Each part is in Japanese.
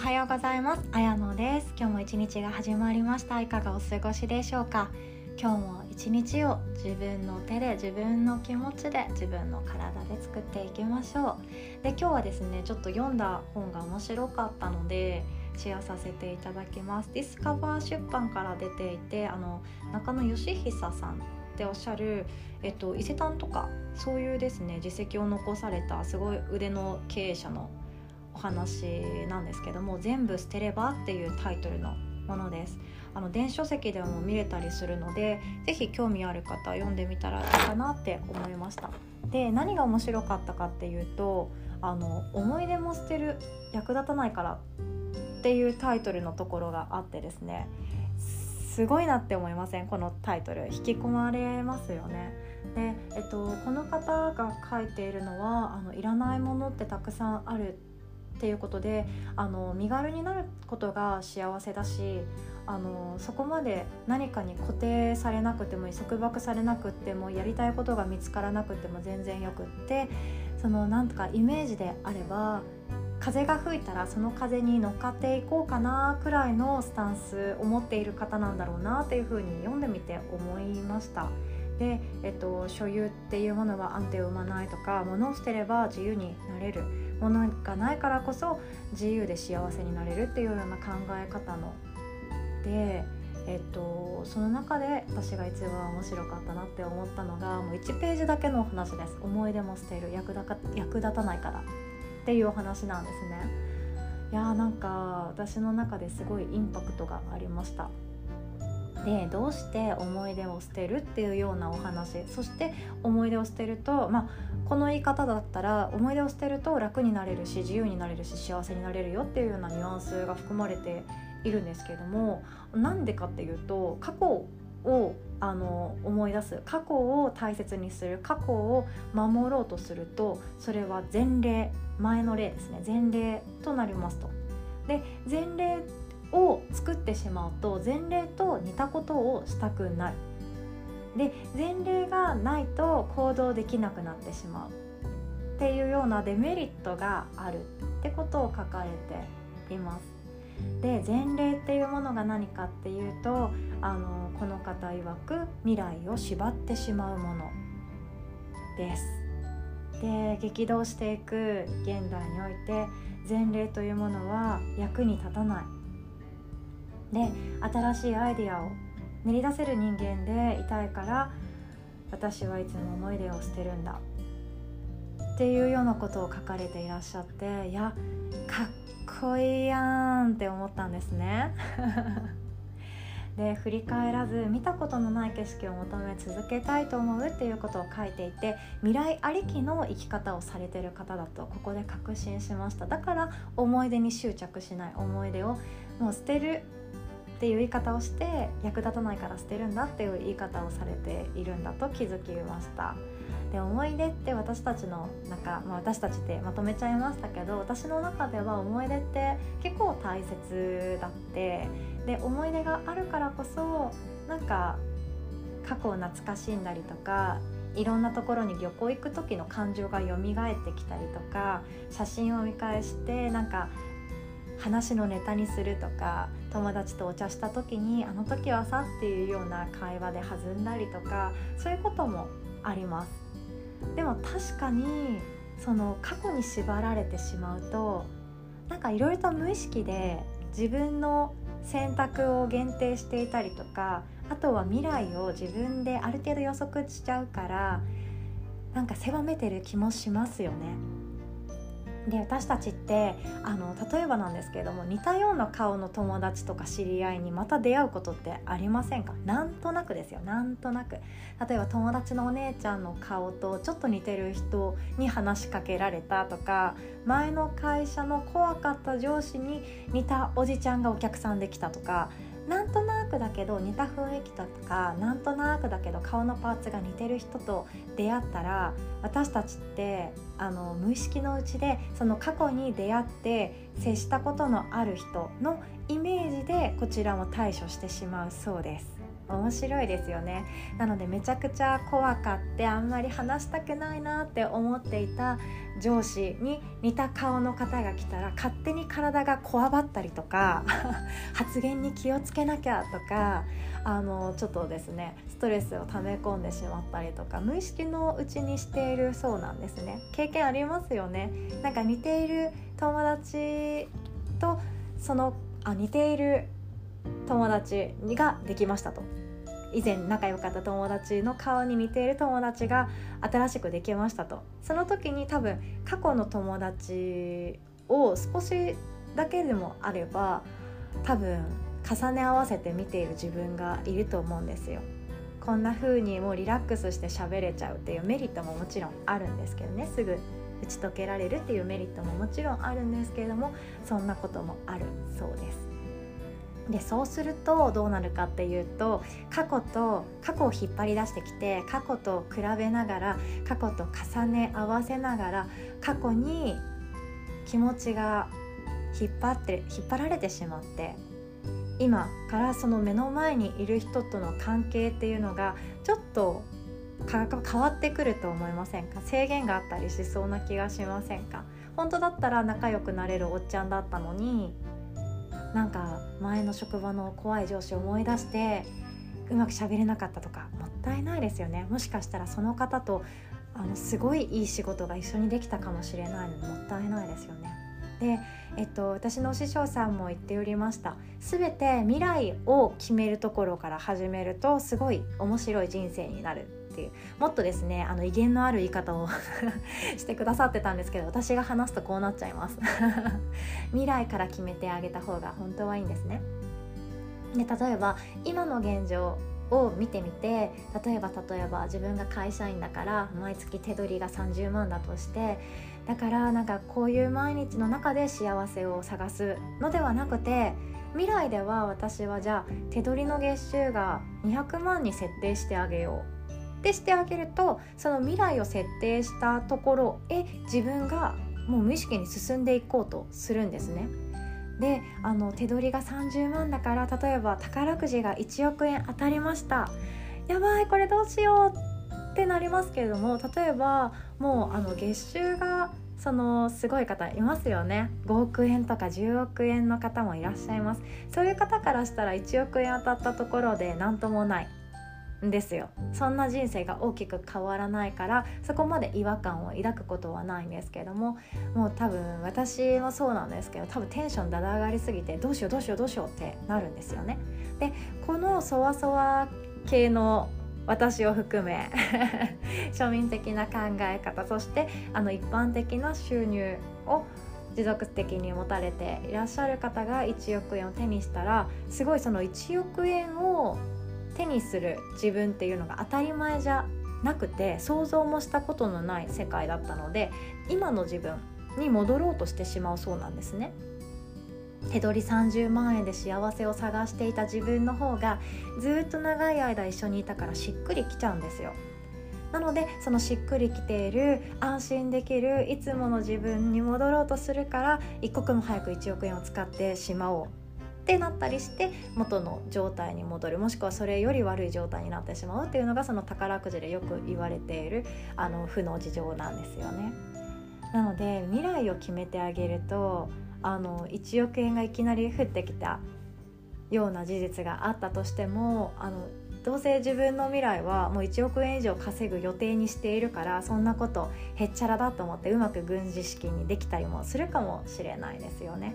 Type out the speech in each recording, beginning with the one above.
はようございます。あやのです。今日も一日が始まりました。いかがお過ごしでしょうか？今日も一日を自分の手で自分の気持ちで自分の体で作っていきましょう。で今日はですねちょっと読んだ本が面白かったのでシェアさせていただきます。ディスカバー出版から出ていてあの中野義久さんっておっしゃる、えっと、伊勢丹とかそういうですね実績を残されたすごい腕の経営者の話なんですけども「全部捨てれば」っていうタイトルのものです。あの電子書籍でも見れたりするので是非興味ある方読んでみたらいいかなって思いました。で何が面白かったかっていうとあの思い出も捨てる役立たないからっていうタイトルのところがあってですね。すごいなって思いません？このタイトル。引き込まれますよね。で、えっと、この方が書いているのはあのいらないものってたくさんあるっていうことであの身軽になることが幸せだしあのそこまで何かに固定されなくても束縛されなくてもやりたいことが見つからなくても全然よくってそのなんとかイメージであれば風が吹いたらその風に乗っかっていこうかなくらいのスタンスを持っている方なんだろうなっていうふうに読んでみて思いました。で、えっと、所有っていうものは安定を生まないとか物を捨てれば自由になれる。ものがないからこそ自由で幸せになれるっていうような考え方ので、えっと、その中で私が一番面白かったなって思ったのがもう1ページだけのお話です。思い出も捨てる。役役立たないから。っていうお話なんですね。いやーなんか私の中ですごいインパクトがありました。でどうして思い出を捨てるっていうようなお話。そして思い出を捨てると、まあ、この言い方だったら思い出を捨てると楽になれるし自由になれるし幸せになれるよっていうようなニュアンスが含まれているんですけれどもなんでかっていうと過去をあの思い出す。過去を大切にする。過去を守ろうとするとそれは前例前の例ですね。前例となりますと。で前例を作ってしまうと前例と似たことをしたくなるで前例がないと行動できなくなってしまうっていうようなデメリットがあるってことを書かれています。で前例っていうものが何かっていうとあのこの方曰く未来を縛ってしまうもの。です。で激動していく現代において前例というものは役に立たない。で新しいアイデアを練り出せる人間でいたいから私はいつも思い出を捨てるんだ。っていうようなことを書かれていらっしゃっていやかっこいいやんって思ったんですね。で振り返らず見たことのない景色を求め続けたいと思うっていうことを書いていて未来ありきの生き方をされてる方だとここで確信しました。だから思い出に執着しない。思い出をもう捨てるっていう言い方をして役立たないから捨てるんだっていう言い方をされているんだと気づきました。で思い出って私たちの中、まあ、私たちってまとめちゃいましたけど私の中では思い出って結構大切だって。で思い出があるからこそなんか過去を懐かしんだりとかいろんなところに旅行行く時の感情が蘇ってきたりとか写真を見返してなんか話のネタにするとか友達とお茶した時にあの時はさっていうような会話で弾んだりとかそういうこともありますでも確かにその過去に縛られてしまうとなんかいろいろと無意識で自分の選択を限定していたりとかあとは未来を自分である程度予測しちゃうからなんか狭めてる気もしますよね。で私たちってあの例えばなんですけれども似たような顔の友達とか知り合いにまた出会うことってありませんか？なんとなくですよ。なんとなく。例えば友達のお姉ちゃんの顔とちょっと似てる人に話しかけられたとか前の会社の怖かった上司に似たおじちゃんがお客さんできたとかなんとなくだけど似た雰囲気とかなんとなくだけど顔のパーツが似てる人と出会ったら私たちってあの無意識のうちでその過去に出会って接したことのある人のイメージでこちらも対処してしまうそうです。面白いですよね。なのでめちゃくちゃ怖かってあんまり話したくないなって思っていた上司に似た顔の方が来たら勝手に体がこわばったりとか 発言に気をつけなきゃとかあのちょっとですねストレスを溜め込んでしまったりとか無意識のうちにしているそうなんですね。経験ありますよね。なんか似ている友達とそのあ似ている友達ができましたと以前仲良かった友達の顔に似ている友達が新しくできましたとその時に多分過去の友達を少しだけでもあれば多分重ね合わせて見ている自分がいると思うんですよ。こんな風にもうリラックスして喋れちゃうっていうメリットももちろんあるんですけどねすぐ打ち解けられるっていうメリットももちろんあるんですけれどもそんなこともあるそうです。でそうするとどうなるかっていうと過去と過去を引っ張り出してきて過去と比べながら過去と重ね合わせながら過去に気持ちが引っ張って引っ張られてしまって今からその目の前にいる人との関係っていうのがちょっと変わってくると思いませんか？制限があったりしそうな気がしませんか？本当だったら仲良くなれるおっちゃんだったのになんか前の職場の怖い上司を思い出してうまく喋れなかったとかもったいないですよね。もしかしたらその方とあのすごいいい仕事が一緒にできたかもしれないのにもったいないですよね。で、えっと、私の師匠さんも言っておりました。全て未来を決めるところから始めるとすごい面白い人生になる。っていう。もっとですねあの威厳のある言い方を してくださってたんですけど私が話すとこうなっちゃいます。未来から決めてあげた方が本当はいいんですね。で例えば今の現状を見てみて例えば例えば自分が会社員だから毎月手取りが30万だとしてだからなんかこういう毎日の中で幸せを探すのではなくて未来では私はじゃあ手取りの月収が200万に設定してあげよう。ってしてあげるとその未来を設定したところへ自分がもう無意識に進んでいこうとするんですね。であの手取りが30万だから例えば宝くじが1億円当たりました。やばいこれどうしようってなりますけれども例えばもうあの月収がそのすごい方いますよね。5億円とか10億円の方もいらっしゃいます。そういう方からしたら1億円当たったところで何ともない。んですよそんな人生が大きく変わらないからそこまで違和感を抱くことはないんですけどももう多分私もそうなんですけど多分テンションだだ上がりすぎてどうしようどうしようどうしようってなるんですよね。でこのそわそわ系の私を含め 庶民的な考え方そしてあの一般的な収入を持続的に持たれていらっしゃる方が1億円を手にしたらすごいその1億円を手にする自分っていうのが当たり前じゃなくて想像もしたことのない世界だったので今の自分に戻ろうとしてしまうそうなんですね。手取り30万円で幸せを探していた自分の方がずっと長い間一緒にいたからしっくりきちゃうんですよ。なのでそのしっくりきている安心できるいつもの自分に戻ろうとするから一刻も早く1億円を使ってしまおうってなったりして元の状態に戻るもしくはそれより悪い状態になってしまうっていうのがその宝くじでよく言われているあの負の事情なんですよね。なので未来を決めてあげるとあの1億円がいきなり降ってきたような事実があったとしてもあのどうせ自分の未来はもう1億円以上稼ぐ予定にしているからそんなことへっちゃらだと思ってうまく軍事式にできたりもするかもしれないですよね。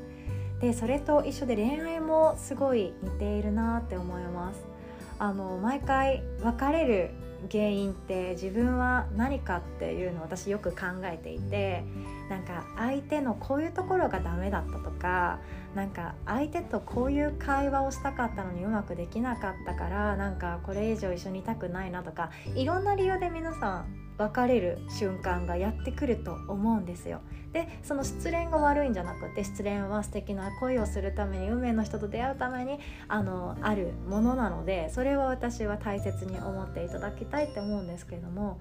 でそれと一緒で恋愛もすごい似ているなって思います。あの毎回別れる原因って自分は何かっていうのを私よく考えていてなんか相手のこういうところがダメだったとかなんか相手とこういう会話をしたかったのにうまくできなかったからなんかこれ以上一緒にいたくないなとかいろんな理由で皆さん別れる瞬間がやってくると思うんですよ。でその失恋が悪いんじゃなくて失恋は素敵な恋をするために運命の人と出会うためにあのあるものなのでそれは私は大切に思っていただきたいって思うんですけれども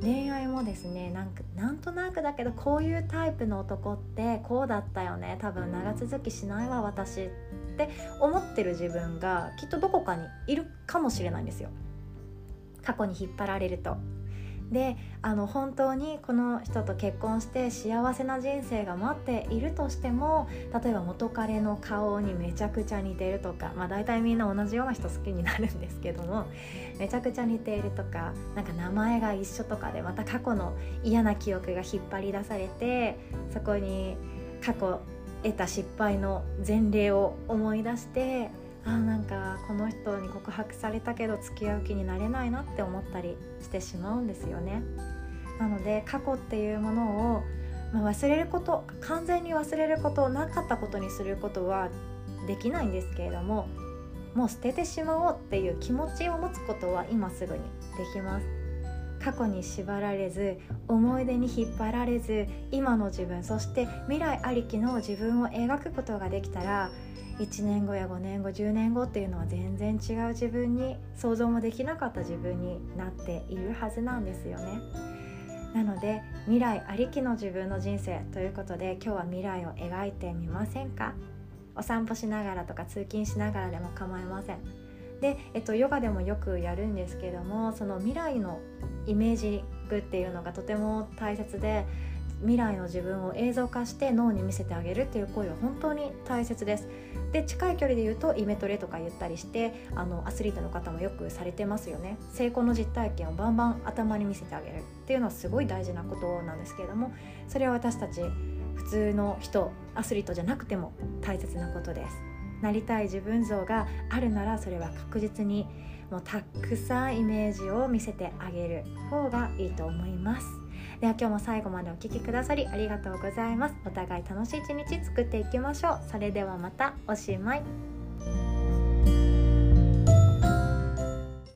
恋愛もですねなんかなんとなくだけどこういうタイプの男ってこうだったよね多分長続きしないわ私って思ってる自分がきっとどこかにいるかもしれないんですよ過去に引っ張られるとであの本当にこの人と結婚して幸せな人生が待っているとしても例えば元彼の顔にめちゃくちゃ似てるとか、まあ、大体みんな同じような人好きになるんですけどもめちゃくちゃ似ているとかなんか名前が一緒とかでまた過去の嫌な記憶が引っ張り出されてそこに過去得た失敗の前例を思い出してあなんかこの人に告白されたけど付き合う気になれないなって思ったりしてしまうんですよね。なので過去っていうものを、ま、忘れること完全に忘れることなかったことにすることはできないんですけれどももう捨ててしまおうっていう気持ちを持つことは今すぐにできます。過去に縛られず思い出に引っ張られず今の自分そして未来ありきの自分を描くことができたら1年後や5年後10年後っていうのは全然違う自分に想像もできなかった自分になっているはずなんですよね。なので未来ありきの自分の人生ということで今日は未来を描いてみませんか？お散歩しながらとか通勤しながらでも構いません。で、えっと、ヨガでもよくやるんですけどもその未来のイメージングっていうのがとても大切で未来の自分を映像化して脳に見せてあげるっていう行為は本当に大切です。で近い距離で言うとイメトレとか言ったりしてあのアスリートの方もよくされてますよね。成功の実体験をバンバン頭に見せてあげるっていうのはすごい大事なことなんですけれどもそれは私たち普通の人アスリートじゃなくても大切なことです。なりたい自分像があるならそれは確実にもうたくさんイメージを見せてあげる方がいいと思います。では今日も最後までお聴きくださりありがとうございます。お互い楽しい一日作っていきましょう。それではまた。おしまい。